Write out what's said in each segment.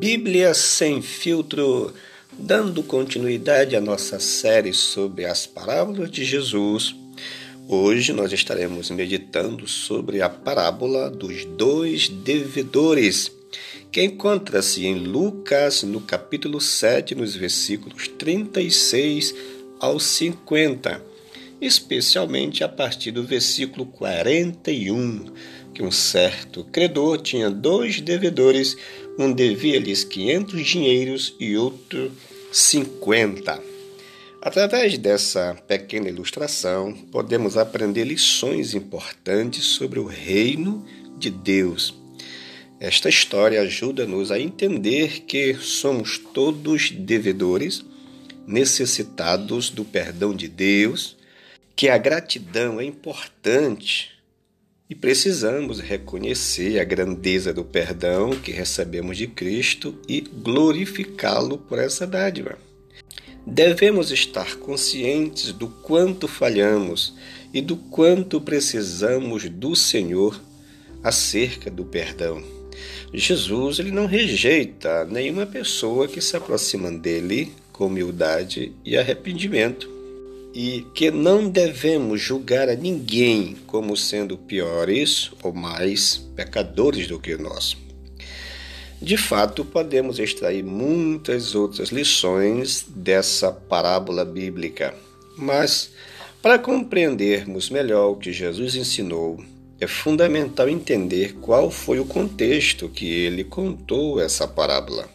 Bíblia Sem Filtro, dando continuidade à nossa série sobre as parábolas de Jesus. Hoje nós estaremos meditando sobre a parábola dos dois devedores, que encontra-se em Lucas, no capítulo 7, nos versículos 36 ao 50, especialmente a partir do versículo 41 que um certo credor tinha dois devedores, um devia-lhes 500 dinheiros e outro 50. Através dessa pequena ilustração, podemos aprender lições importantes sobre o reino de Deus. Esta história ajuda-nos a entender que somos todos devedores, necessitados do perdão de Deus, que a gratidão é importante e precisamos reconhecer a grandeza do perdão que recebemos de Cristo e glorificá-lo por essa dádiva. Devemos estar conscientes do quanto falhamos e do quanto precisamos do Senhor acerca do perdão. Jesus ele não rejeita nenhuma pessoa que se aproxima dele com humildade e arrependimento e que não devemos julgar a ninguém como sendo piores ou mais pecadores do que nós. De fato, podemos extrair muitas outras lições dessa parábola bíblica, mas para compreendermos melhor o que Jesus ensinou, é fundamental entender qual foi o contexto que ele contou essa parábola.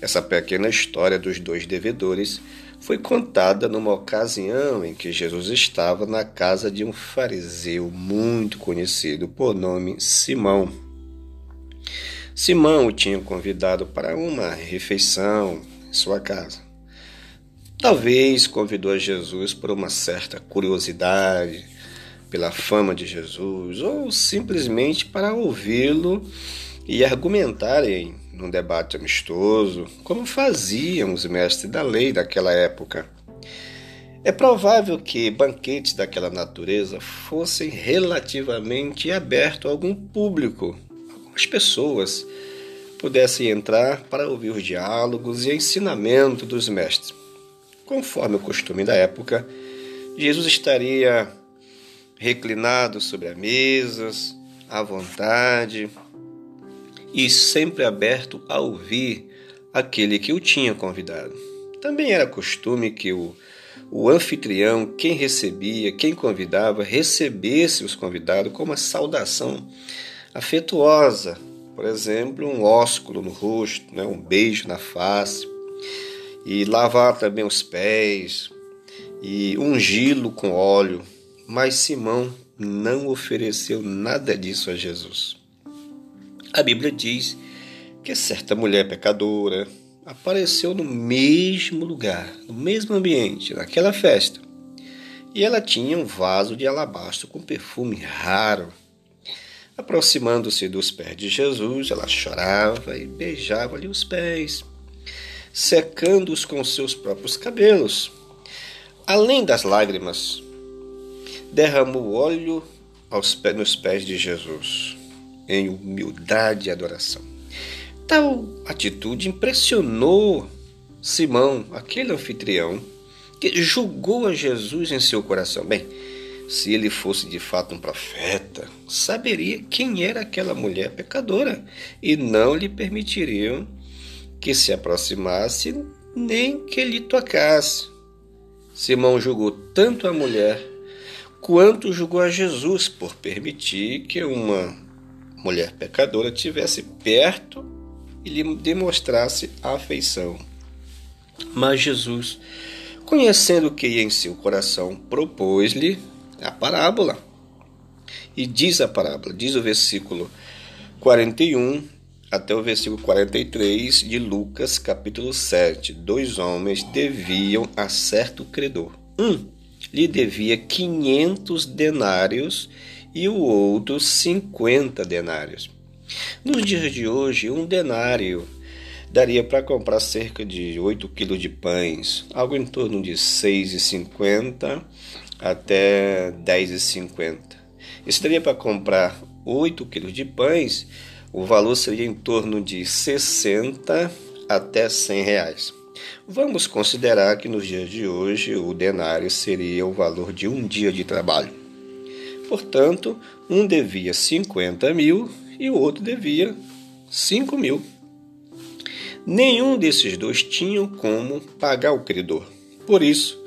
Essa pequena história dos dois devedores foi contada numa ocasião em que Jesus estava na casa de um fariseu muito conhecido por nome Simão. Simão o tinha convidado para uma refeição em sua casa. Talvez convidou a Jesus por uma certa curiosidade, pela fama de Jesus, ou simplesmente para ouvi-lo e argumentarem num debate amistoso, como faziam os mestres da lei daquela época. É provável que banquetes daquela natureza fossem relativamente abertos a algum público, algumas pessoas pudessem entrar para ouvir os diálogos e ensinamento dos mestres. Conforme o costume da época, Jesus estaria reclinado sobre as mesas, à vontade, e sempre aberto a ouvir aquele que o tinha convidado. Também era costume que o, o anfitrião, quem recebia, quem convidava, recebesse os convidados com uma saudação afetuosa, por exemplo, um ósculo no rosto, né, um beijo na face, e lavar também os pés, e ungí-lo com óleo. Mas Simão não ofereceu nada disso a Jesus. A Bíblia diz que certa mulher pecadora apareceu no mesmo lugar, no mesmo ambiente, naquela festa. E ela tinha um vaso de alabastro com perfume raro. Aproximando-se dos pés de Jesus, ela chorava e beijava-lhe os pés, secando-os com seus próprios cabelos. Além das lágrimas, derramou óleo aos pés, nos pés de Jesus em humildade e adoração. Tal atitude impressionou Simão, aquele anfitrião, que julgou a Jesus em seu coração. Bem, se ele fosse de fato um profeta, saberia quem era aquela mulher pecadora e não lhe permitiriam que se aproximasse nem que lhe tocasse. Simão julgou tanto a mulher quanto julgou a Jesus por permitir que uma mulher pecadora tivesse perto e lhe demonstrasse afeição. Mas Jesus, conhecendo o que ia em seu coração, propôs-lhe a parábola. E diz a parábola, diz o versículo 41 até o versículo 43 de Lucas, capítulo 7. Dois homens deviam a certo credor. Um lhe devia 500 denários e o outro 50 denários. Nos dias de hoje, um denário daria para comprar cerca de 8 quilos de pães, algo em torno de 6,50 até 10,50. Isso daria para comprar 8 quilos de pães o valor seria em torno de 60 até 100 reais. Vamos considerar que nos dias de hoje o denário seria o valor de um dia de trabalho. Portanto, um devia 50 mil e o outro devia 5 mil. Nenhum desses dois tinham como pagar o credor. Por isso,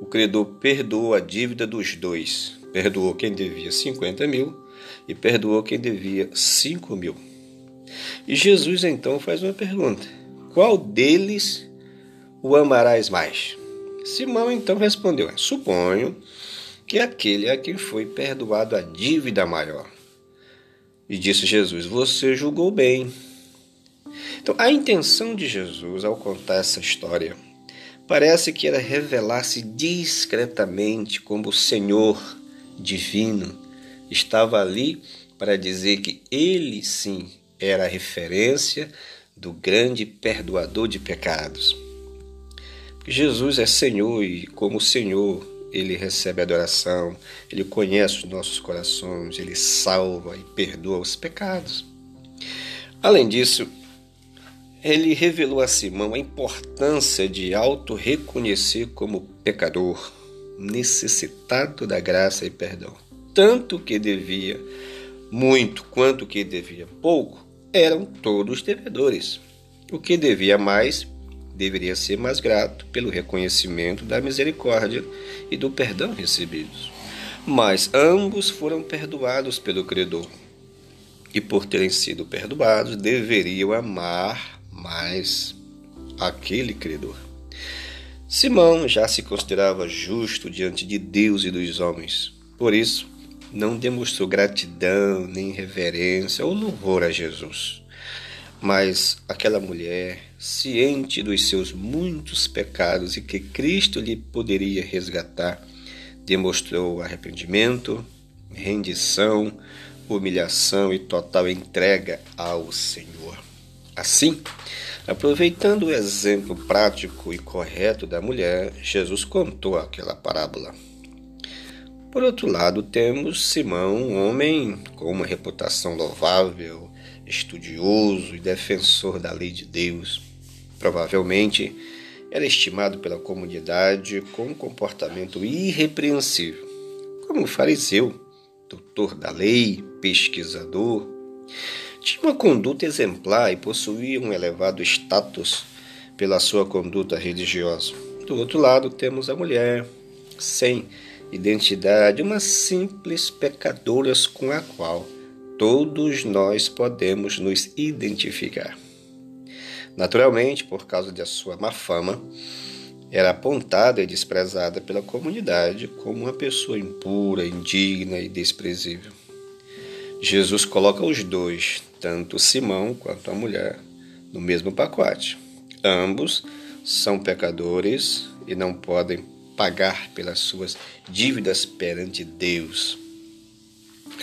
o credor perdoou a dívida dos dois. Perdoou quem devia 50 mil e perdoou quem devia 5 mil. E Jesus então faz uma pergunta: Qual deles o amarás mais? Simão então respondeu: Suponho que aquele a quem foi perdoado a dívida maior. E disse Jesus: Você julgou bem. Então, a intenção de Jesus ao contar essa história parece que era revelar-se discretamente como o Senhor divino estava ali para dizer que ele sim era a referência do grande perdoador de pecados. Jesus é Senhor e, como Senhor, ele recebe adoração, ele conhece os nossos corações, ele salva e perdoa os pecados. Além disso, ele revelou a Simão a importância de auto-reconhecer como pecador, necessitado da graça e perdão. Tanto que devia muito quanto que devia pouco, eram todos devedores. O que devia mais deveria ser mais grato pelo reconhecimento da misericórdia e do perdão recebidos. Mas ambos foram perdoados pelo credor. E por terem sido perdoados, deveriam amar mais aquele credor. Simão já se considerava justo diante de Deus e dos homens. Por isso, não demonstrou gratidão, nem reverência ou louvor a Jesus. Mas aquela mulher, ciente dos seus muitos pecados e que Cristo lhe poderia resgatar, demonstrou arrependimento, rendição, humilhação e total entrega ao Senhor. Assim, aproveitando o exemplo prático e correto da mulher, Jesus contou aquela parábola. Por outro lado, temos Simão, um homem com uma reputação louvável, estudioso e defensor da lei de Deus. Provavelmente era estimado pela comunidade com um comportamento irrepreensível, como fariseu, doutor da lei, pesquisador. Tinha uma conduta exemplar e possuía um elevado status pela sua conduta religiosa. Do outro lado, temos a mulher, sem identidade, uma simples pecadora com a qual todos nós podemos nos identificar. Naturalmente, por causa de sua má fama, era apontada e desprezada pela comunidade como uma pessoa impura, indigna e desprezível. Jesus coloca os dois, tanto Simão quanto a mulher, no mesmo pacote. Ambos são pecadores e não podem pagar pelas suas dívidas perante Deus.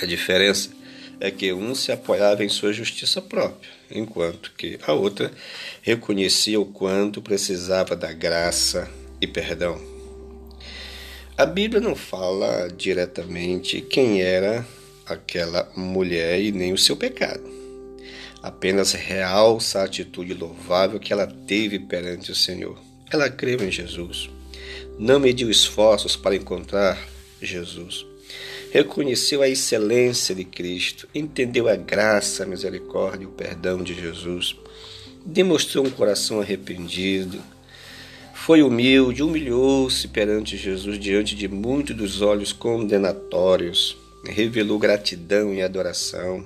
A diferença é que um se apoiava em sua justiça própria, enquanto que a outra reconhecia o quanto precisava da graça e perdão. A Bíblia não fala diretamente quem era aquela mulher e nem o seu pecado. Apenas realça a atitude louvável que ela teve perante o Senhor. Ela creu em Jesus. Não mediu esforços para encontrar Jesus reconheceu a excelência de Cristo, entendeu a graça, a misericórdia e o perdão de Jesus, demonstrou um coração arrependido, foi humilde, humilhou-se perante Jesus diante de muitos dos olhos condenatórios, revelou gratidão e adoração,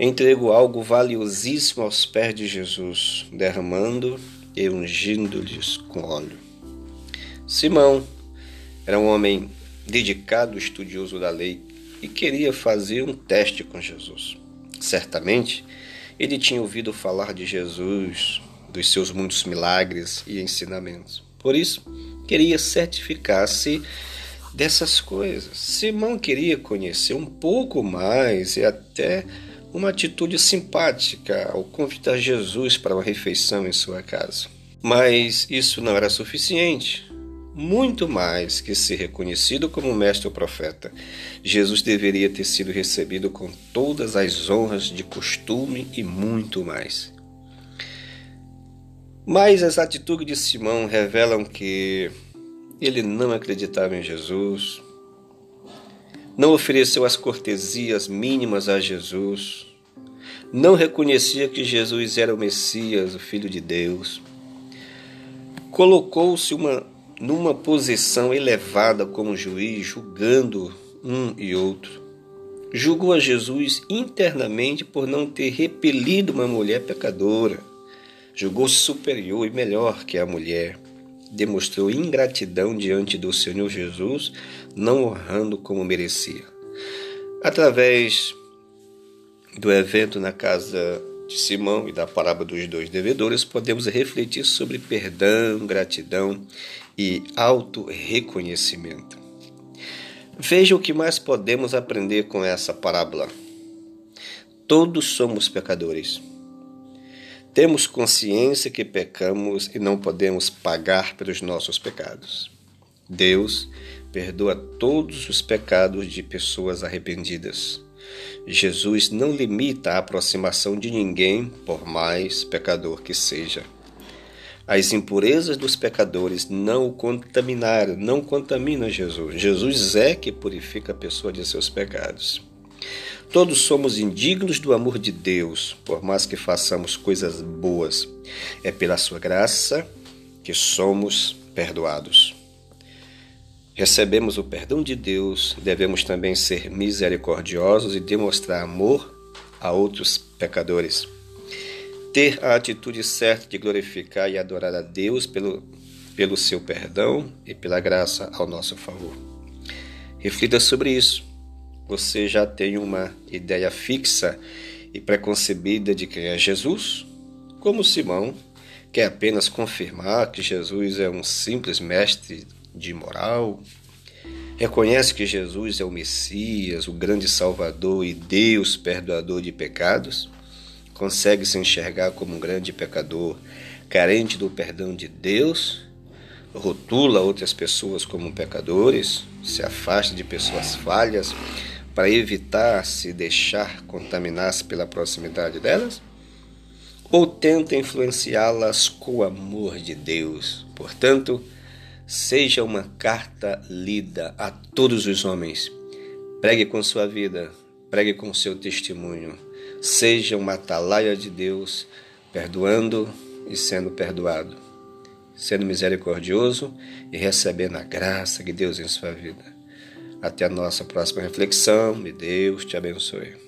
entregou algo valiosíssimo aos pés de Jesus, derramando e ungindo-lhes com óleo. Simão era um homem dedicado estudioso da lei e queria fazer um teste com Jesus. Certamente, ele tinha ouvido falar de Jesus, dos seus muitos milagres e ensinamentos. Por isso, queria certificar-se dessas coisas. Simão queria conhecer um pouco mais e até uma atitude simpática ao convidar Jesus para uma refeição em sua casa. Mas isso não era suficiente muito mais que ser reconhecido como mestre ou profeta. Jesus deveria ter sido recebido com todas as honras de costume e muito mais. Mas as atitudes de Simão revelam que ele não acreditava em Jesus, não ofereceu as cortesias mínimas a Jesus, não reconhecia que Jesus era o Messias, o Filho de Deus. Colocou-se uma, numa posição elevada como juiz, julgando um e outro. Julgou a Jesus internamente por não ter repelido uma mulher pecadora. Julgou-se superior e melhor que a mulher demonstrou ingratidão diante do Senhor Jesus, não honrando como merecia. Através do evento na casa de Simão e da parábola dos dois devedores, podemos refletir sobre perdão, gratidão e auto-reconhecimento. Veja o que mais podemos aprender com essa parábola. Todos somos pecadores. Temos consciência que pecamos e não podemos pagar pelos nossos pecados. Deus perdoa todos os pecados de pessoas arrependidas. Jesus não limita a aproximação de ninguém, por mais pecador que seja. As impurezas dos pecadores não o contaminaram, não contamina Jesus. Jesus é que purifica a pessoa de seus pecados. Todos somos indignos do amor de Deus, por mais que façamos coisas boas. É pela sua graça que somos perdoados. Recebemos o perdão de Deus, devemos também ser misericordiosos e demonstrar amor a outros pecadores. Ter a atitude certa de glorificar e adorar a Deus pelo, pelo seu perdão e pela graça ao nosso favor. Reflita sobre isso você já tem uma ideia fixa e preconcebida de quem é Jesus? Como Simão, quer apenas confirmar que Jesus é um simples mestre de moral? Reconhece que Jesus é o Messias, o grande Salvador e Deus perdoador de pecados? Consegue se enxergar como um grande pecador, carente do perdão de Deus? Rotula outras pessoas como pecadores? Se afasta de pessoas falhas? para evitar se deixar contaminar-se pela proximidade delas? Ou tenta influenciá-las com o amor de Deus? Portanto, seja uma carta lida a todos os homens. Pregue com sua vida, pregue com seu testemunho. Seja uma atalaia de Deus, perdoando e sendo perdoado, sendo misericordioso e recebendo a graça de Deus em sua vida. Até a nossa próxima reflexão e Deus te abençoe.